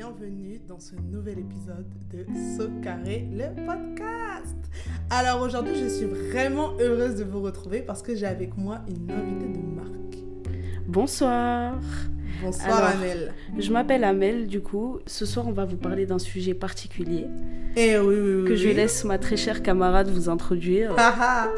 bienvenue dans ce nouvel épisode de So Carré, le podcast. Alors aujourd'hui, je suis vraiment heureuse de vous retrouver parce que j'ai avec moi une invitée de marque. Bonsoir. Bonsoir Alors, Amel. Je m'appelle Amel, du coup. Ce soir, on va vous parler d'un sujet particulier Eh oui, oui, oui. que je laisse ma très chère camarade vous introduire. Ah, ah.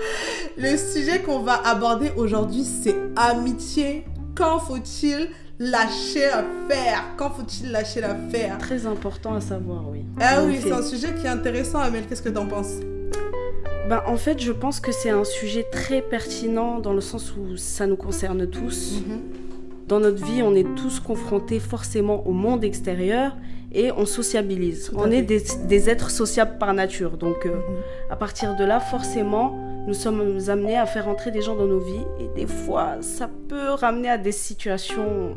Le sujet qu'on va aborder aujourd'hui, c'est amitié. Quand faut-il lâcher l'affaire Quand faut-il lâcher l'affaire? Très important à savoir, oui. Ah En oui, c'est un sujet qui est intéressant, Amel. Qu'est-ce que t'en penses? Ben, en fait, je pense que c'est un sujet très pertinent dans le sens où ça nous concerne tous. Mhm. Dans notre vie, on est tous confrontés forcément au monde extérieur et on sociabilise. On fait. est des, des êtres sociables par nature. Donc, euh, Mhm. à partir de là, forcément, nous sommes amenés à faire entrer des gens dans nos vies. Et des fois, ça peut ramener à des situations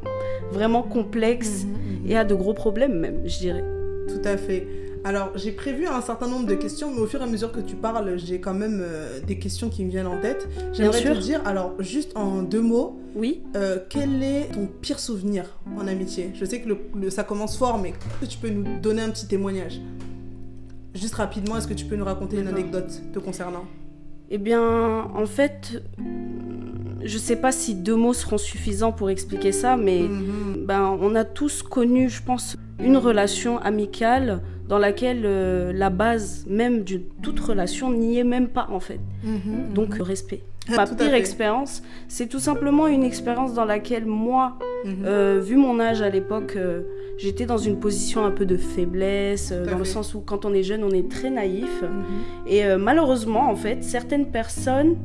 vraiment complexes Mhm, mhm. et à de gros problèmes même, je dirais. Tout à fait. Alors, j'ai prévu un certain nombre de questions, mais au fur et à mesure que tu parles, j'ai quand même euh, des questions qui me viennent en tête. J'aimerais te dire, alors, juste en deux mots, Oui euh, quel est ton pire souvenir en amitié? Je sais que le- le- ça commence fort, mais est-ce que tu peux nous donner un petit témoignage? Juste rapidement, est-ce que tu peux nous raconter une anecdote te concernant? Eh bien, en fait, je sais pas si deux mots seront suffisants pour expliquer ça, mais Mhm. ben, on a tous connu, je pense, une relation amicale dans laquelle euh, la base même de toute relation n'y est même pas en fait. Mhm, Donc mhm. le respect. Ah, Ma pire expérience, c'est tout simplement une expérience dans laquelle moi, euh, vu mon âge à l'époque, euh, j'étais dans une position un peu de faiblesse, euh, dans le sens où quand on est jeune, on est très naïf. Mhm. Et euh, malheureusement, en fait, certaines personnes,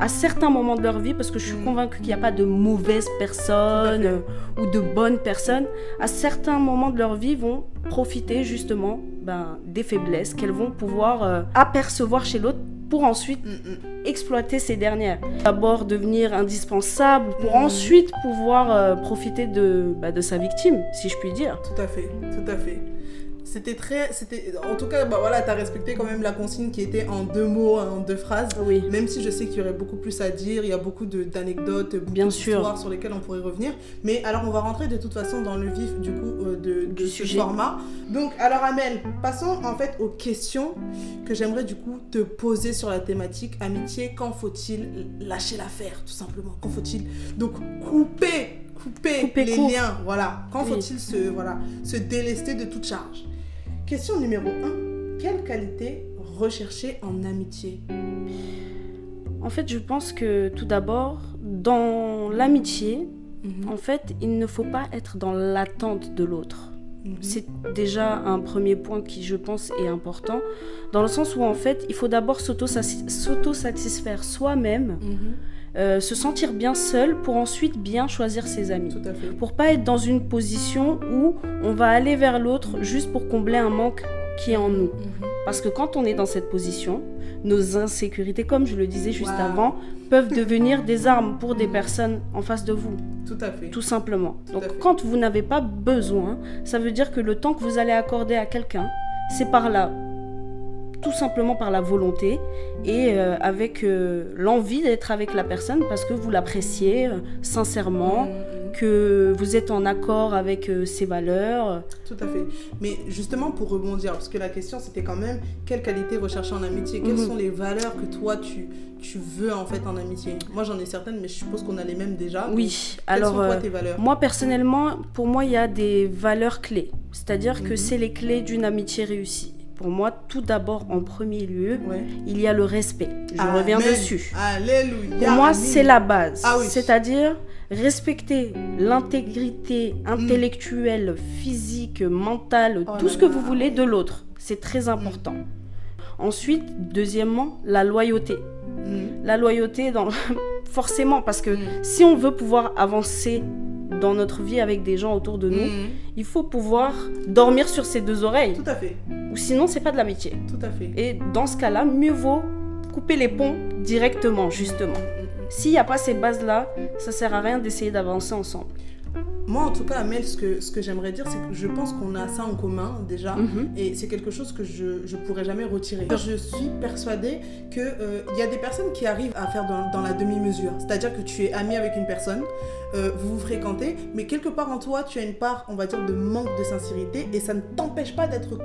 à certains moments de leur vie, parce que je suis Mm. convaincue qu'il n'y a pas de mauvaises personnes euh, ou de bonnes personnes, à certains moments de leur vie vont profiter justement ben, des faiblesses qu'elles vont pouvoir euh, apercevoir chez l'autre pour ensuite Mhm. exploiter ces dernières. D'abord devenir indispensable pour ensuite pouvoir euh, profiter de, bah, de sa victime, si je puis dire. Tout à fait, tout à fait. C'était très. c'était En tout cas, bah voilà, t'as respecté quand même la consigne qui était en deux mots, en deux phrases. Oui. Même si je sais qu'il y aurait beaucoup plus à dire, il y a beaucoup de- d'anecdotes, Bien sûr. d'histoires sur lesquelles on pourrait revenir. Mais alors, on va rentrer de toute façon dans le vif du coup euh, de, de Du ce sujet. format. Donc, alors Amel, passons en fait aux questions que j'aimerais du coup te poser sur la thématique amitié. Quand faut-il lâcher l'affaire, tout simplement? Quand faut-il donc couper, couper, Couper les court. liens Voilà. Quand Oui. faut-il se voilà se délester de toute charge? Question numéro 1. Quelle qualité rechercher en amitié? En fait, je pense que tout d'abord, dans l'amitié, Mhm. En fait, il ne faut pas être dans l'attente de l'autre. Mhm. C'est déjà un premier point qui, je pense, est important, dans le sens où, en fait, il faut d'abord s'auto- s'auto-satisfaire soi-même, Mhm. euh, se sentir bien seul pour ensuite bien choisir ses amis. Tout à fait. Pour pas être dans une position où on va aller vers l'autre juste pour combler un manque qui est en nous. Mhm. Parce que quand on est dans cette position, nos insécurités, comme je le disais juste Wow. avant, peuvent devenir des armes pour des personnes en face de vous Tout à fait. tout simplement. Tout Donc quand vous n'avez pas besoin, ça veut dire que le temps que vous allez accorder à quelqu'un, c'est par là, tout simplement par la volonté et euh, avec euh, l'envie d'être avec la personne parce que vous l'appréciez euh, sincèrement, Mhm. Que vous êtes en accord avec euh, ses valeurs. Tout à fait. Mais justement pour rebondir, parce que la question c'était quand même quelle qualité rechercher en amitié? Quelles Mhm. sont les valeurs que toi tu, tu veux en fait en amitié? Moi j'en ai certaines, mais je suppose qu'on a les mêmes déjà. Oui, Quelles alors sont euh, tes valeurs? moi personnellement, pour moi, il y a des valeurs clés. C'est-à-dire que Mhm. c'est les clés d'une amitié réussie. Pour moi, tout d'abord, en premier lieu, Ouais. il y a le respect. Je Amen. reviens dessus. Alléluia. Pour moi, c'est la base. Ah oui. C'est-à-dire respecter l'intégrité intellectuelle, physique, mentale, Oh tout ce que vous voulez de l'autre. C'est très important. Ensuite, deuxièmement, la loyauté. Mhm. La loyauté, dans... forcément, parce que Mhm. si on veut pouvoir avancer dans notre vie avec des gens autour de nous, Mhm. il faut pouvoir dormir sur ses deux oreilles. Tout à fait. Ou sinon, c'est pas de l'amitié. Tout à fait. Et dans ce cas-là, mieux vaut couper les ponts directement, justement. S'il n'y a pas ces bases-là, ça sert à rien d'essayer d'avancer ensemble. moi, en tout cas, Amel, ce que, ce que j'aimerais dire, c'est que je pense qu'on a ça en commun déjà. Mhm. Et c'est quelque chose que je ne pourrais jamais retirer. Je suis persuadée qu'il il y a des personnes qui arrivent à faire dans, dans la demi-mesure. C'est-à-dire que tu es ami avec une personne, euh, vous vous fréquentez, mais quelque part en toi, tu as une part, on va dire, de manque de sincérité et ça ne t'empêche pas d'être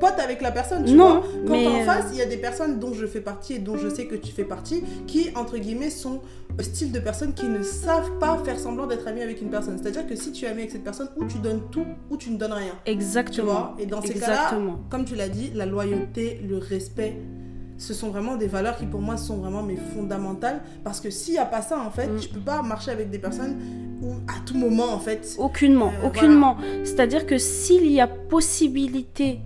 pote avec la personne, tu Non, vois. Quand mais, en euh, face, il y a des personnes dont je fais partie et dont je sais que tu fais partie, qui, entre guillemets, sont le style de personnes qui ne savent pas faire semblant d'être ami avec une personne. C'est-à-dire que si tu es ami avec cette personne, ou tu donnes tout, ou tu ne donnes rien. Tu Exactement. vois Et dans ces cas-là, comme tu l'as dit, la loyauté, le respect, ce sont vraiment des valeurs qui pour moi sont vraiment mais fondamentales. Parce que s'il n'y a pas ça, en fait, Mm. tu peux pas marcher avec des personnes où à tout moment, en fait... Aucunement, Euh, aucunement. C'est-à-dire que s'il y a possibilité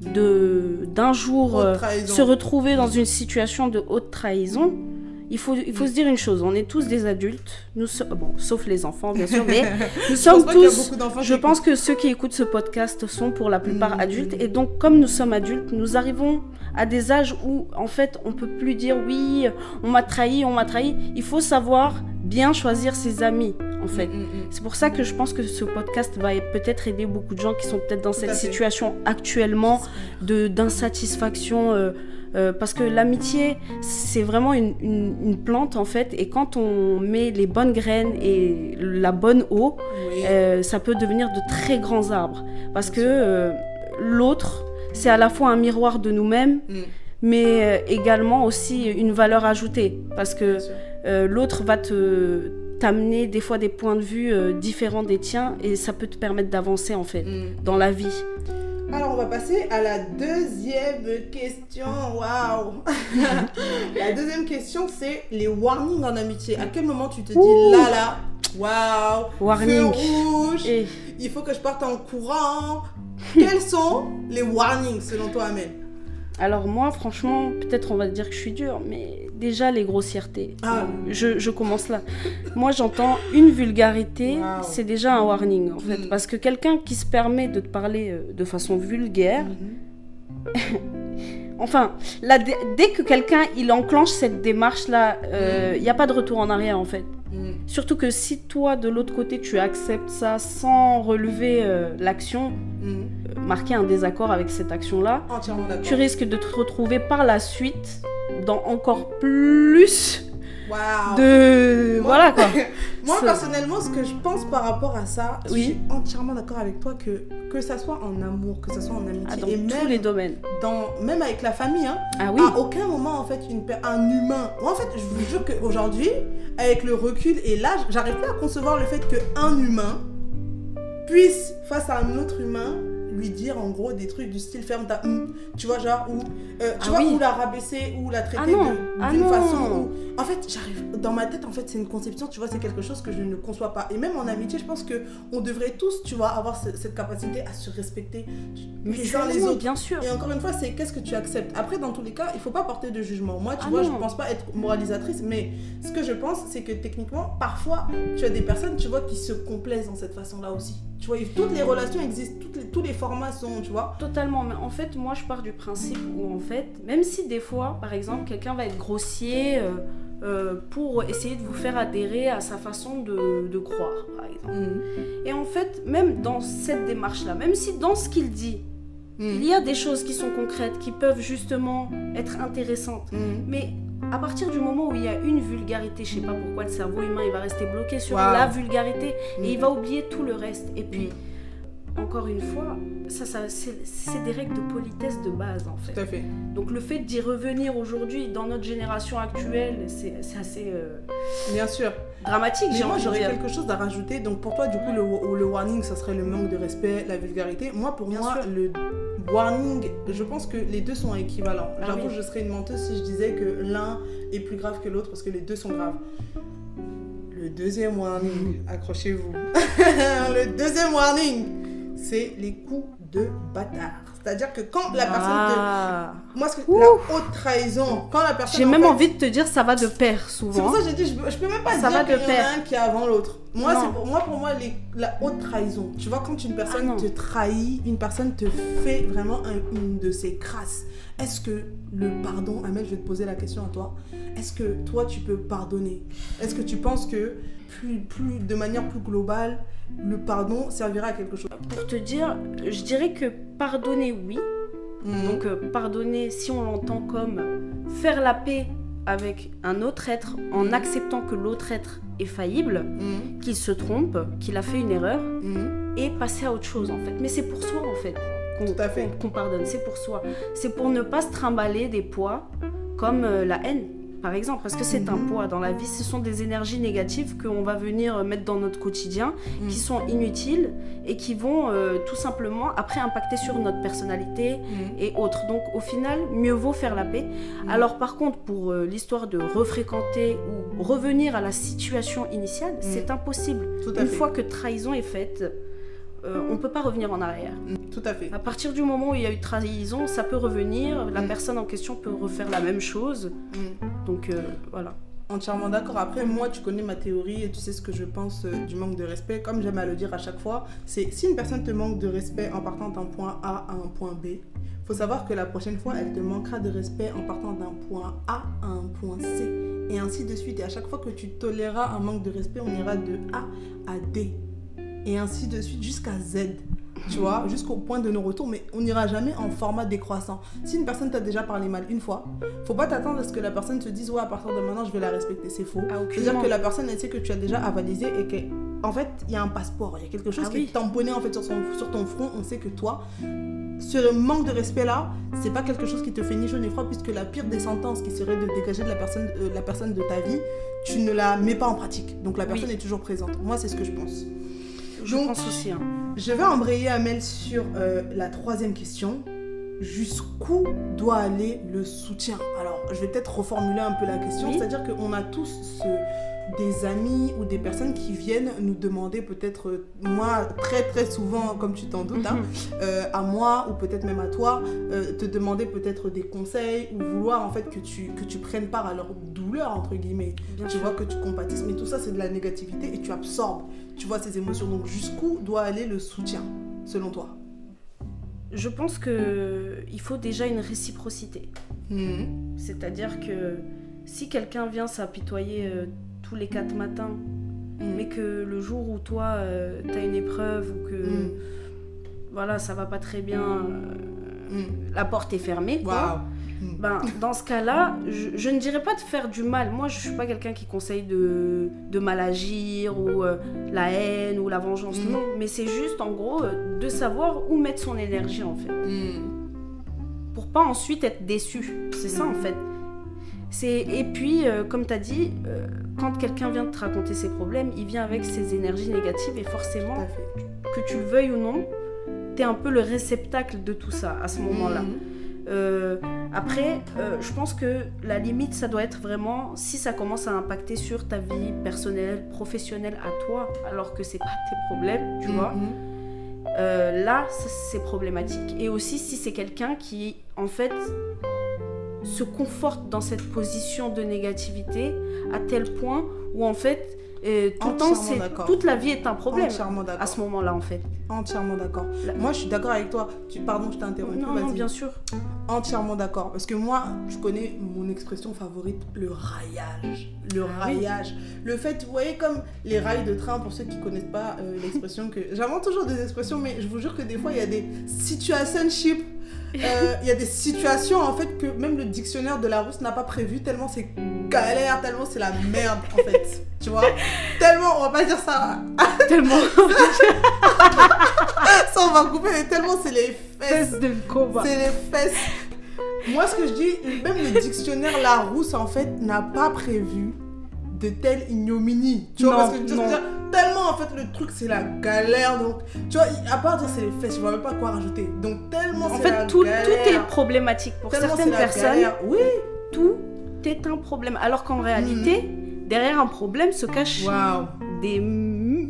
de d'un jour euh, se retrouver dans une situation de haute trahison, il faut, il faut se dire une chose, on est tous des adultes, nous so- bon, sauf les enfants bien sûr, mais nous Je pense sommes a tous, je qui pense que ceux qui écoutent ce podcast sont pour la plupart Mm. adultes, et donc comme nous sommes adultes, nous arrivons à des âges où en fait on peut plus dire oui, on m'a trahi, on m'a trahi, il faut savoir bien choisir ses amis en fait. Mm, mm, mm. C'est pour ça que je pense que ce podcast va peut-être aider beaucoup de gens qui sont peut-être dans cette situation actuellement de d'insatisfaction. euh, euh, parce que l'amitié, c'est vraiment une, une- une plante en fait, et quand on met les bonnes graines et la bonne eau, Oui. euh, ça peut devenir de très grands arbres. Parce que euh, l'autre, c'est à la fois un miroir de nous-mêmes, Mm, mais également aussi une valeur ajoutée. Parce que l'autre va te t'amener des fois des points de vue euh, différents des tiens et ça peut te permettre d'avancer en fait Mm. dans la vie. Alors, on va passer à la deuxième question. Waouh! la deuxième question, c'est les warnings en amitié. À quel moment tu te dis Ouh. là, là, waouh, feu Warning. rouge, Et il faut que je parte en courant. Quels sont les warnings selon toi, Amel? Alors moi franchement, peut-être on va dire que je suis dure, mais déjà les grossièretés. Ah. Je, je commence là. moi j'entends une vulgarité, Wow. c'est déjà un warning en fait. Mm. Parce que quelqu'un qui se permet de te parler euh, de façon vulgaire, Enfin, là, dès, que quelqu'un il enclenche cette démarche là, il n'y a pas de retour en arrière en fait. Mm. Surtout que si toi de l'autre côté tu acceptes ça sans relever euh, l'action, Mm. euh, marquer un désaccord avec cette action là, Entièrement d'accord. tu risques de te retrouver par la suite dans encore plus Waouh! de Moi- voilà quoi. Moi, personnellement, ce que je pense par rapport à ça, je suis entièrement d'accord avec toi que que ça soit en amour, que ça soit en amitié, Ah, dans et tous même, les domaines. dans, même avec la famille, hein, Ah oui. à aucun moment, en fait, une, un humain. Moi, en fait, je vous jure qu'aujourd'hui, avec le recul et l'âge, j'arrive plus à concevoir le fait qu'un humain puisse, face à un autre humain, lui dire en gros des trucs du style ferme ta hum, tu vois genre ou euh, tu Ah vois oui. ou la rabaisser ou la traiter Ah Ah d'une façon où en fait j'arrive dans ma tête en fait c'est une conception tu vois c'est quelque chose que je ne conçois pas et même en amitié je pense que on devrait tous tu vois avoir ce- cette capacité à se respecter les uns les autres bien sûr. et encore une fois, c'est qu'est-ce que tu acceptes? Après, dans tous les cas, il faut pas porter de jugement. Moi, tu vois, non. je pense pas être moralisatrice, mais ce que je pense, c'est que techniquement, parfois, tu as des personnes, tu vois, qui se complaisent dans cette façon-là aussi. Tu vois, toutes les relations existent, toutes les- tous les formats sont, tu vois. Totalement, mais en fait, moi je pars du principe où en fait, même si des fois, par exemple, quelqu'un va être grossier euh, euh, pour essayer de vous faire adhérer à sa façon de, de croire, par exemple. Et en fait, même dans cette démarche-là, même si dans ce qu'il dit, il y a des choses qui sont concrètes, qui peuvent justement être intéressantes, mais à partir du moment où il y a une vulgarité, je sais pas pourquoi le cerveau humain il va rester bloqué sur Wow. la vulgarité et il Mm. va oublier tout le reste. Et puis, encore une fois, ça, ça c'est des règles de politesse de base en fait. Tout à fait. Donc le fait d'y revenir aujourd'hui dans notre génération actuelle, c'est c'est assez euh, Bien sûr. Dramatique. Mais J'ai moi, j'aurais quelque chose à rajouter. Donc, pour toi, du coup, le, le warning, ça serait le manque de respect, la vulgarité. Moi, pour Bien moi, sûr. le warning, je pense que les deux sont équivalents. Ah J'avoue, oui. je serais une menteuse si je disais que l'un est plus grave que l'autre parce que les deux sont graves. Le deuxième warning, accrochez-vous. le deuxième warning, c'est les coups de bâtard. C'est-à-dire que quand la personne Ah. te. Moi, ce que... Ouh. la haute trahison, quand la personne. J'ai même fait- envie de te dire ça va de pair C'est souvent. pour ça que j'ai dit, je, je peux même pas Ça va dire de qu'il y en a un qui est avant l'autre. Moi, c'est pour moi, pour moi les- la haute trahison. Tu vois, quand une Ah personne te trahit, une personne te fait vraiment un- une de ses crasses. Est-ce que le pardon, Amel, je vais te poser la question à toi. Est-ce que toi, tu peux pardonner? Est-ce que tu penses que plus, plus, de manière plus globale, le pardon servira à quelque chose Pour te dire, je dirais que pardonner, oui. Mhm. Donc euh, pardonner, si on l'entend comme faire la paix avec un autre être en acceptant que l'autre être est faillible, Mhm. qu'il se trompe, qu'il a fait une erreur, Mhm. et passer à autre chose en fait. Mais c'est pour soi en fait qu'on Tout à fait. qu'on- qu'on pardonne, c'est pour soi. C'est pour ne pas se trimballer des poids comme euh, la haine. Par exemple, parce que c'est un poids dans la vie, ce sont des énergies négatives qu'on va venir euh, mettre dans notre quotidien, qui sont inutiles et qui vont euh, tout simplement après impacter sur notre personnalité Mhm. et autres. Donc au final, mieux vaut faire la paix. Mhm. Alors par contre, pour euh, l'histoire de refréquenter ou revenir à la situation initiale, c'est impossible. Tout à Une fait. fois que trahison est faite, euh, on ne peut pas revenir en arrière. Tout à fait. À partir du moment où il y a eu trahison, ça peut revenir, la Mm. personne en question peut refaire la même chose. Mhm. Donc euh, voilà. Entièrement d'accord. Après, moi, tu connais ma théorie et tu sais ce que je pense euh, du manque de respect. Comme j'aime à le dire à chaque fois, c'est si une personne te manque de respect en partant d'un point A à un point B, faut savoir que la prochaine fois, elle te manquera de respect en partant d'un point A à un point C. Et ainsi de suite. Et à chaque fois que tu toléreras un manque de respect, on ira de A à D. Et ainsi de suite jusqu'à Z. Tu vois, jusqu'au point de non-retour, mais on n'ira jamais en format décroissant. Si une personne t'a déjà parlé mal une fois, faut pas t'attendre à ce que la personne te dise ouais à partir de maintenant je vais la respecter c'est faux Ah, c'est-à-dire que la personne elle sait que tu as déjà avalisé et que en fait il y a un passeport il y a quelque chose Ah qui oui. est tamponné en fait sur, son- sur ton front on sait que toi ce manque de respect là c'est pas quelque chose qui te fait ni chaud ni froid puisque la pire des sentences qui serait de dégager de la personne euh, la personne de ta vie tu ne la mets pas en pratique donc la Oui. personne est toujours présente moi c'est ce que je pense Je Donc, pense aussi. hein. je vais embrayer Amel sur euh, la troisième question. Jusqu'où doit aller le soutien? Alors, je vais peut-être reformuler un peu la question. Oui. C'est-à-dire qu'on a tous ce- des amis ou des personnes qui viennent nous demander, peut-être euh, moi, très très souvent, comme tu t'en doutes, hein, euh, à moi ou peut-être même à toi, euh, te demander peut-être des conseils ou vouloir en fait que tu, que tu prennes part à leur douleur, entre guillemets Bien tu sûr. vois que tu compatisses, mais tout ça c'est de la négativité et tu absorbes, tu vois ces émotions. Donc jusqu'où doit aller le soutien, selon toi? Je pense que il faut déjà une réciprocité. Mhm. C'est-à-dire que si quelqu'un vient s'apitoyer tous les quatre matins, mais que le jour où toi, tu as une épreuve ou que Mm. voilà, ça va pas très bien, euh, la porte est fermée, quoi. Ben, dans ce cas-là, je, je ne dirais pas de faire du mal. Moi, je suis pas quelqu'un qui conseille de, de mal agir ou euh, la haine ou la vengeance. Non, mais c'est juste en gros euh, de savoir où mettre son énergie en fait. Pour pas ensuite être déçu. C'est ça en fait. Et puis euh, comme tu as dit, euh, quand quelqu'un vient te raconter ses problèmes, il vient avec ses énergies négatives et forcément, que tu le veuilles ou non, tu es un peu le réceptacle de tout ça à ce moment-là. Mhm. Euh, après, je pense que la limite, ça doit être vraiment si ça commence à impacter sur ta vie personnelle, professionnelle à toi, alors que c'est pas tes problèmes, tu vois. Mhm. Là, c'est problématique. Et aussi si c'est quelqu'un qui, en fait, se conforte dans cette position de négativité à tel point où, en fait, euh, tout le temps, c'est toute la vie est un problème à ce moment-là, en fait. Entièrement d'accord. La- Moi, je suis d'accord avec toi. Tu... Pardon, je t'ai interrompu. Non, non, bien sûr. Entièrement d'accord. Parce que moi, tu connais mon expression favorite, le raillage. Le Ah oui. raillage. Le fait, vous voyez, comme les rails de train, pour ceux qui connaissent pas euh, l'expression que. J'invente toujours des expressions, mais je vous jure que des fois, il y a des Euh, Il y a des situations, en fait, que même le dictionnaire de la Rousse n'a pas prévu, tellement c'est galère, tellement c'est la merde, en fait. Tu vois? Tellement, on va pas dire ça. Tellement Ça, on va couper, mais tellement c'est les fesses. de combat. C'est les fesses. Moi, ce que je dis, même le dictionnaire Larousse, en fait, n'a pas prévu de telle ignominie. Tu vois, Non, parce que non. tellement, en fait, le truc, c'est la galère. Donc, tu vois, à part dire c'est les fesses, je vois même pas quoi rajouter. Donc, tellement En c'est la fait, tout, galère. tout est problématique pour certaines personnes. galère. Oui. Tout est un problème. Alors qu'en réalité, derrière un problème se cache Waouh. des,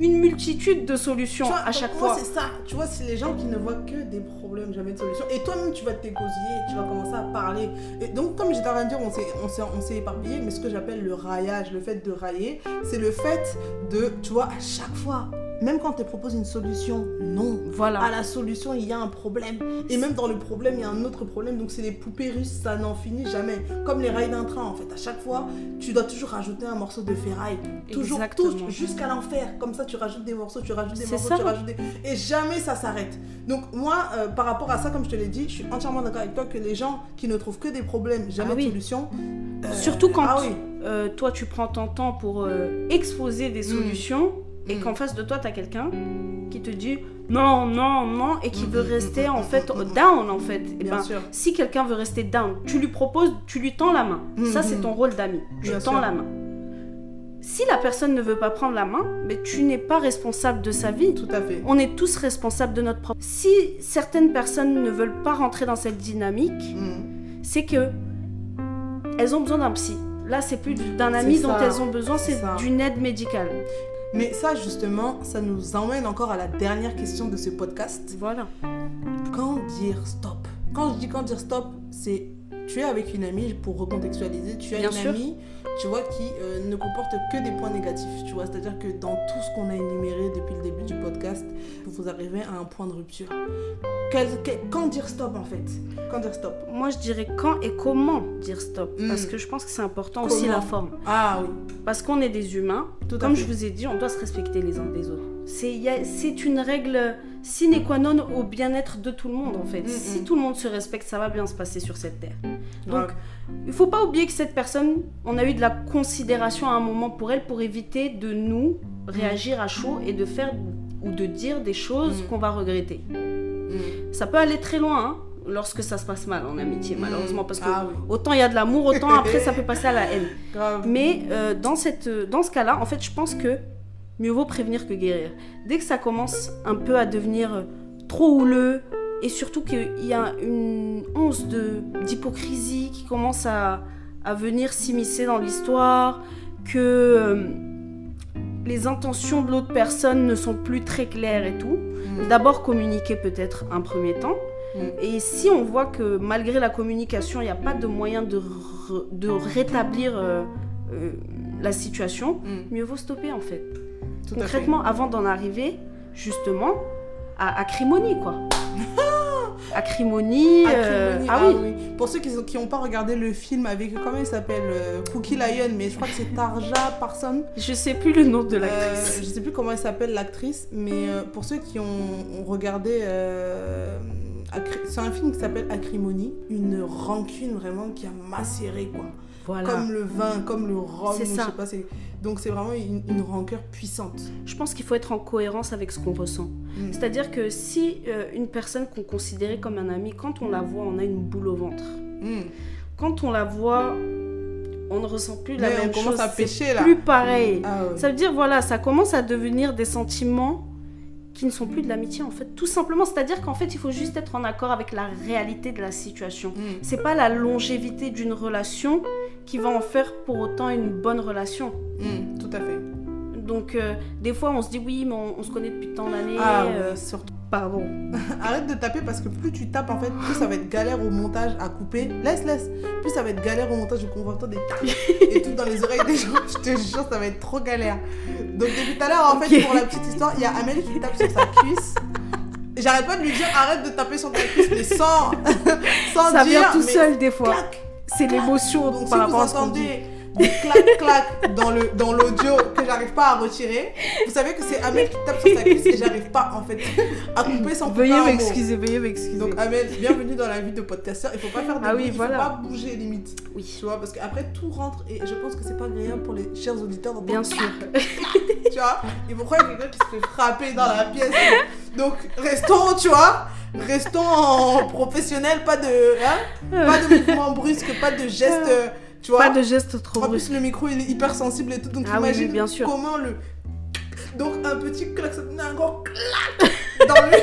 une multitude de solutions vois, à chaque pour moi, fois. c'est ça. Tu vois, c'est les gens qui ne voient que des problèmes, jamais de solutions. Et toi-même, tu vas t'égosiller, tu vas commencer à parler. Et donc, comme j'étais en train de dire, on s'est, on s'est, on s'est éparpillé, mais ce que j'appelle le raillage, le fait de railler, c'est le fait de, tu vois, à chaque fois, même quand on te propose une solution, non. Voilà. À la solution, il y a un problème. Et même dans le problème, il y a un autre problème. Donc, c'est les poupées russes, ça n'en finit jamais. Comme les rails d'un train, en fait. À chaque fois, tu dois toujours rajouter un morceau de ferraille. Toujours, touche jusqu'à l'enfer. Comme ça, tu rajoutes des morceaux, tu rajoutes des morceaux, ça. tu rajoutes des... Et jamais ça s'arrête. Donc, moi, euh, par rapport à ça, comme je te l'ai dit, je suis entièrement d'accord avec toi que les gens qui ne trouvent que des problèmes, jamais Ah oui. de solution. euh, Surtout quand Ah oui. euh, toi, tu prends ton temps pour exposer des solutions et Mm. qu'en face de toi, tu as quelqu'un qui te dit non, non, non et qui veut rester en fait down en fait. Et Bien ben, sûr. si quelqu'un veut rester down, tu lui proposes, tu lui tends la main. Ça, c'est Mhm. ton rôle d'ami. Tu Bien tends sûr. la main. Si la personne ne veut pas prendre la main, mais tu n'es pas responsable de sa vie. Tout à fait. On est tous responsables de notre propre. Si certaines personnes ne veulent pas rentrer dans cette dynamique, Mm. c'est que elles ont besoin d'un psy. Là, c'est plus d'un ami dont elles ont besoin, C'est d'une aide médicale. Mais ça, justement, ça nous emmène encore à la dernière question de ce podcast. Voilà. Quand dire stop? Quand je dis quand dire stop, c'est tu es avec une amie, pour recontextualiser, tu as Bien une sûr. amie, tu vois, qui euh, ne comporte que des points négatifs, tu vois. C'est-à-dire que dans tout ce qu'on a énuméré depuis le début du podcast, vous arrivez à un point de rupture. Quel- quel- quand dire stop, en fait? Quand dire stop? Moi, je dirais quand et comment dire stop. Mm. Parce que je pense que c'est important aussi la forme. Ah oui, Parce qu'on est des humains. tout Comme je vous ai dit, on doit se respecter les uns des autres. C'est une règle sine qua non au bien-être de tout le monde, en fait. Mm, Si mm. tout le monde se respecte, ça va bien se passer sur cette terre. Donc, il faut pas oublier que cette personne, on a eu de la considération à un moment pour elle pour éviter de nous réagir à chaud et de faire ou de dire des choses Mm. qu'on va regretter. Ça peut aller très loin hein, lorsque ça se passe mal en amitié, malheureusement, parce que Ah oui. autant il y a de l'amour, autant après ça peut passer à la haine. Mais euh, dans, cette, dans ce cas-là, en fait, je pense que mieux vaut prévenir que guérir. Dès que ça commence un peu à devenir euh, trop houleux, et surtout qu'il y a une once d'hypocrisie qui commence à, à venir s'immiscer dans l'histoire, que euh, les intentions de l'autre personne ne sont plus très claires et tout, Mm. d'abord communiquer peut-être un premier temps. Mm. Et si on voit que malgré la communication, il n'y a pas de moyen de, de rétablir euh, euh, la situation, Mm. mieux vaut stopper en fait. Tout à fait. Concrètement, avant d'en arriver justement à acrimonie quoi. acrimonie. euh, Acrimonie, ah oui. Pour ceux qui n'ont pas regardé le film avec, comment il s'appelle euh, Cookie Lion, mais je crois que c'est Tarja Parson. Je sais plus le nom de Euh, l'actrice. je sais plus comment elle s'appelle l'actrice, mais euh, pour ceux qui ont, ont regardé, euh, c'est un film qui s'appelle Acrimonie, une rancune vraiment qui a macéré quoi. Voilà. Comme le vin, comme le rhum, C'est ou je ça. sais pas, c'est- donc c'est vraiment une, une rancœur puissante. Je pense qu'il faut être en cohérence avec ce qu'on ressent. Mm. C'est-à-dire que si euh, une personne qu'on considérait comme un ami, quand on la voit, on a une boule au ventre. Mm. Quand on la voit, on ne ressent plus la Mais même on commence chose. à c'est pêcher là. plus pareil. Ah. Ça veut dire, voilà, ça commence à devenir des sentiments qui ne sont plus de l'amitié, en fait. Tout simplement, c'est-à-dire qu'en fait, il faut juste être en accord avec la réalité de la situation. Mm. C'est pas la longévité d'une relation qui va en faire pour autant une bonne relation. Mm, Tout à fait. Donc, euh, des fois, on se dit oui, mais on, on se connaît depuis tant d'années. Ah euh, ouais, surtout. Pardon. Arrête de taper parce que plus tu tapes en fait, plus ça va être galère au montage à couper. Laisse, laisse. Plus ça va être galère au montage de convertir des tapes et tout dans les oreilles des gens. Je te jure, ça va être trop galère. Donc depuis tout à l'heure, en fait, pour la petite histoire, il y a Amel qui tape sur sa cuisse. J'arrête pas de lui dire arrête de taper sur ta cuisse, mais sans, sans Ça dire. vient tout mais seul, des fois. clac. C'est l'émotion par rapport à ce qu'on dit. Entendez des clac clac dans le dans l'audio que j'arrive pas à retirer, vous savez que c'est Amel qui tape sur sa cuisse et j'arrive pas en fait à couper sans couper Veuillez m'excuser, veuillez m'excuser. Donc Amel, bienvenue dans la vie de podcasteur. Il faut pas faire de Ah oui, il voilà. faut pas bouger limite. Oui, Tu vois, parce qu'après tout rentre et je pense que c'est pas agréable pour les chers auditeurs bien sûr. tu vois. Ils vont croire qu'il y a quelqu'un qui se fait frapper dans la pièce? Donc restons, tu vois, restons en professionnel, pas de, hein, pas de mouvements brusques, pas de gestes, euh, tu vois. Pas de gestes trop En brusques. plus le micro il est hyper sensible et tout, donc Ah imagine oui, bien sûr. comment le. Donc un petit klaxon, un gros clac dans le.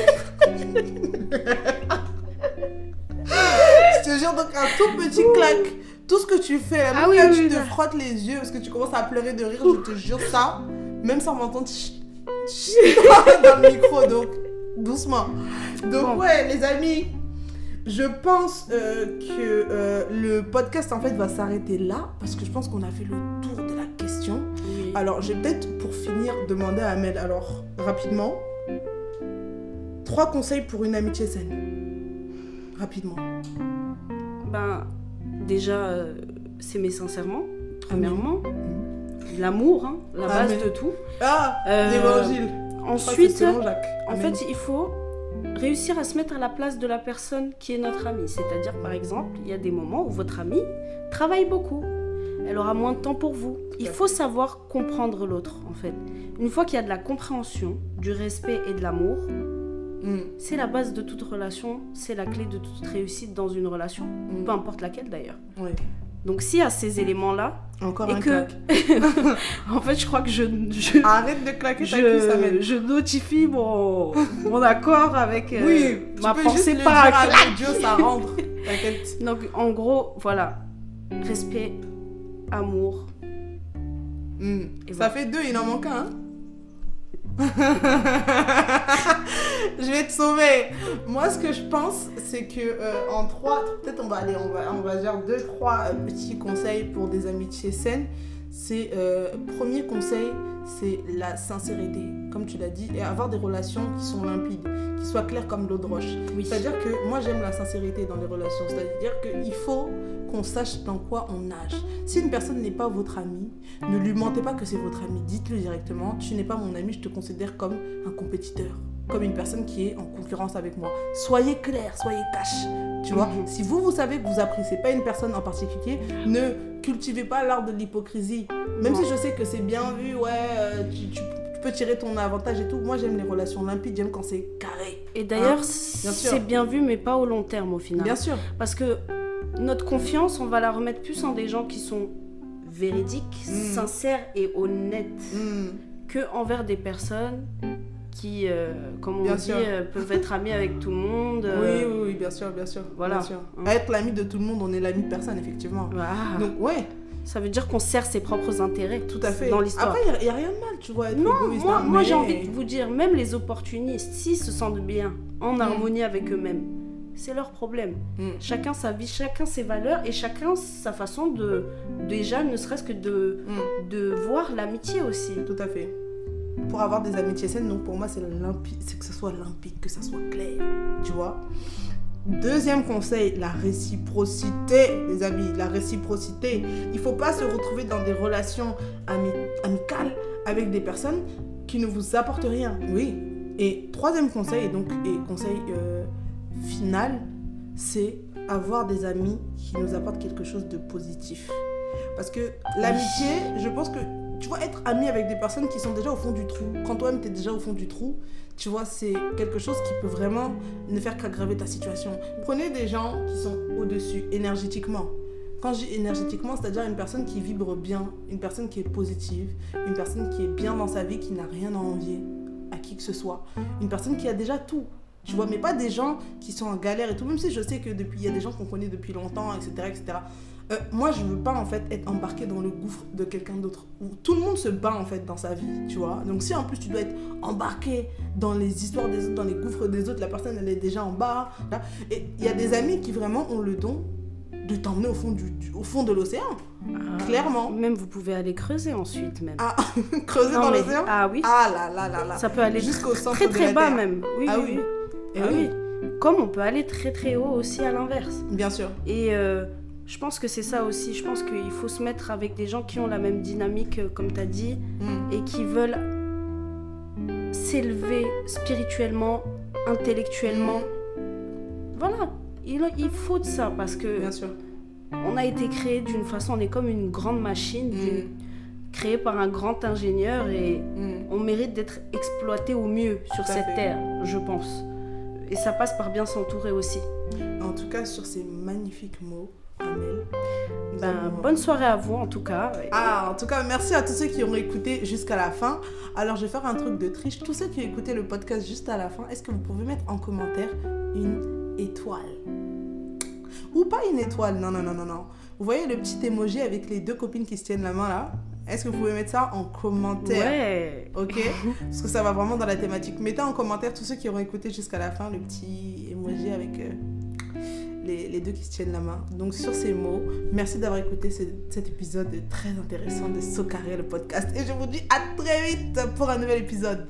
Je te jure, donc un tout petit clac. Tout ce que tu fais, là, Ah même oui, oui, tu te frottes les yeux parce que tu commences à pleurer de rire, je te jure ça. même sans m'entendre dans le micro, donc doucement. Donc Bon. ouais, les amis, je pense euh, que euh, le podcast en fait va s'arrêter là parce que je pense qu'on a fait le tour de la question. Oui. Alors, j'ai peut-être pour finir demandé à Amel, alors rapidement, trois conseils pour une amitié saine. Rapidement. Ben, déjà, euh, s'aimer sincèrement, premièrement. Mhm. L'amour, hein, la base Amen. de tout. Ah, Euh, l'évangile. Ensuite, en fait, il faut réussir à se mettre à la place de la personne qui est notre amie. C'est-à-dire, par exemple, il y a des moments où votre amie travaille beaucoup. Elle aura moins de temps pour vous. Il faut savoir comprendre l'autre, en fait. Une fois qu'il y a de la compréhension, du respect et de l'amour, Mm, c'est la base de toute relation, c'est la clé de toute réussite dans une relation, mm, peu importe laquelle d'ailleurs. ouais. Donc s'il y a ces éléments-là, Encore Et un que- en fait, je crois que je, je, Arrête de claquer ta cuisse, je, je notifie mon, mon accord avec euh, Oui, ma tu pensée dire à l'audio, ça rentre. T'inquiète. Donc en gros, voilà, respect, amour. Mm. Ça voilà. fait deux, il en manque un. hein. je vais te sauver. Moi, ce que je pense, c'est que euh, en trois, peut-être on va aller, on va, on va dire deux, trois euh, petits conseils pour des amitiés saines. C'est euh, premier conseil, c'est la sincérité, comme tu l'as dit, et avoir des relations qui sont limpides, qui soient claires comme l'eau de roche. Oui. C'est-à-dire que moi j'aime la sincérité dans les relations. C'est-à-dire qu'il faut qu'on sache dans quoi on nage. Si une personne n'est pas votre ami, ne lui mentez pas que c'est votre ami. Dites-le directement. Tu n'es pas mon ami, je te considère comme un compétiteur. Comme une personne qui est en concurrence avec moi. Soyez clair, soyez cash. Tu vois, Mhm. si vous, vous savez que vous appréciez pas une personne en particulier, ne cultivez pas l'art de l'hypocrisie. Même si je sais que c'est bien vu, ouais, euh, tu, tu- tu peux tirer ton avantage et tout. Moi, j'aime les relations limpides, j'aime quand c'est carré. Et d'ailleurs, Hein c'est bien vu, mais pas au long terme au final. Bien sûr. Parce que notre confiance, on va la remettre plus en des gens qui sont véridiques, Mm. sincères et honnêtes Hmm. que envers des personnes qui, euh, comme on Bien dit, euh, peuvent être amies avec tout le monde. Oui, euh, oui, oui, bien sûr, bien sûr. voilà. bien sûr. Hein. Être l'ami de tout le monde, on est l'ami de personne, effectivement. Ah, Donc, ouais, ça veut dire qu'on sert ses propres intérêts tout à fait. dans l'histoire. Après, il n'y a, rien de mal, tu vois, être Non, égoïste. moi, hein, moi mais- j'ai envie de vous dire, même les opportunistes, s'ils se sentent bien, en harmonie avec eux-mêmes, c'est leur problème. Hmm. Chacun sa vie, chacun ses valeurs et chacun sa façon de, déjà, ne serait-ce que de, Hmm, de voir l'amitié aussi. Tout à fait. Pour avoir des amitiés saines, donc pour moi, c'est limpide, c'est que ce soit limpide, que ça soit clair, tu vois. Deuxième conseil, la réciprocité, les amis, la réciprocité. Il faut pas se retrouver dans des relations ami- amicales avec des personnes qui ne vous apportent rien. Oui. Et troisième conseil, et donc et conseil euh, final, c'est avoir des amis qui nous apportent quelque chose de positif. Parce que l'amitié, je pense que tu vois, être ami avec des personnes qui sont déjà au fond du trou, quand toi-même tu es déjà au fond du trou, tu vois, c'est quelque chose qui peut vraiment ne faire qu'aggraver ta situation. Prenez des gens qui sont au-dessus énergétiquement. Quand je dis énergétiquement, c'est-à-dire une personne qui vibre bien, une personne qui est positive, une personne qui est bien dans sa vie, qui n'a rien à envier à qui que ce soit, une personne qui a déjà tout. Tu vois, mais pas des gens qui sont en galère et tout, même si je sais que depuis, il y a des gens qu'on connaît depuis longtemps, etc. etc. Euh, moi, je veux pas en fait être embarqué dans le gouffre de quelqu'un d'autre. Où Tout le monde se bat en fait dans sa vie, tu vois. Donc si en plus tu dois être embarqué dans les histoires des autres, dans les gouffres des autres, la personne elle est déjà en bas. là. Et il y a des amis qui vraiment ont le don de t'emmener au fond du, du- au fond de l'océan, clairement. Même vous pouvez aller creuser ensuite même. Ah, creuser Non, dans mais- l'océan? ah oui, Ah là là là là. ça peut aller Jusqu'au centre très de très la bas Terre. même. Oui, Ah oui, oui. oui. Et Ah oui, oui. Comme on peut aller très très haut aussi à l'inverse. bien sûr. Et euh, je pense que c'est ça aussi. Je pense qu'il faut se mettre avec des gens qui ont la même dynamique, euh, comme tu as dit, Mm. et qui veulent s'élever spirituellement, intellectuellement. Voilà, il, il faut de ça parce que Bien sûr. on a été créé d'une façon, on est comme une grande machine Mm. créée par un grand ingénieur et Mm. on mérite d'être exploité au mieux sur cette fait. terre, je pense. Et ça passe par bien s'entourer aussi. En tout cas, sur ces magnifiques mots, Ben, bonne soirée à vous en tout cas. Ah, en tout cas, merci à tous ceux qui ont écouté jusqu'à la fin. Alors, je vais faire un truc de triche. Tous ceux qui ont écouté le podcast juste à la fin, est-ce que vous pouvez mettre en commentaire une étoile? Ou pas une étoile, non, non, non, non, non. Vous voyez le petit emoji avec les deux copines qui se tiennent la main là? Est-ce que vous pouvez mettre ça en commentaire? Ouais. Ok Parce que ça va vraiment dans la thématique. Mettez en commentaire tous ceux qui auront écouté jusqu'à la fin le petit emoji avec euh, les, deux qui se tiennent la main. Donc sur ces mots, merci d'avoir écouté ce- cet épisode très intéressant de Socaré le podcast. Et je vous dis à très vite pour un nouvel épisode.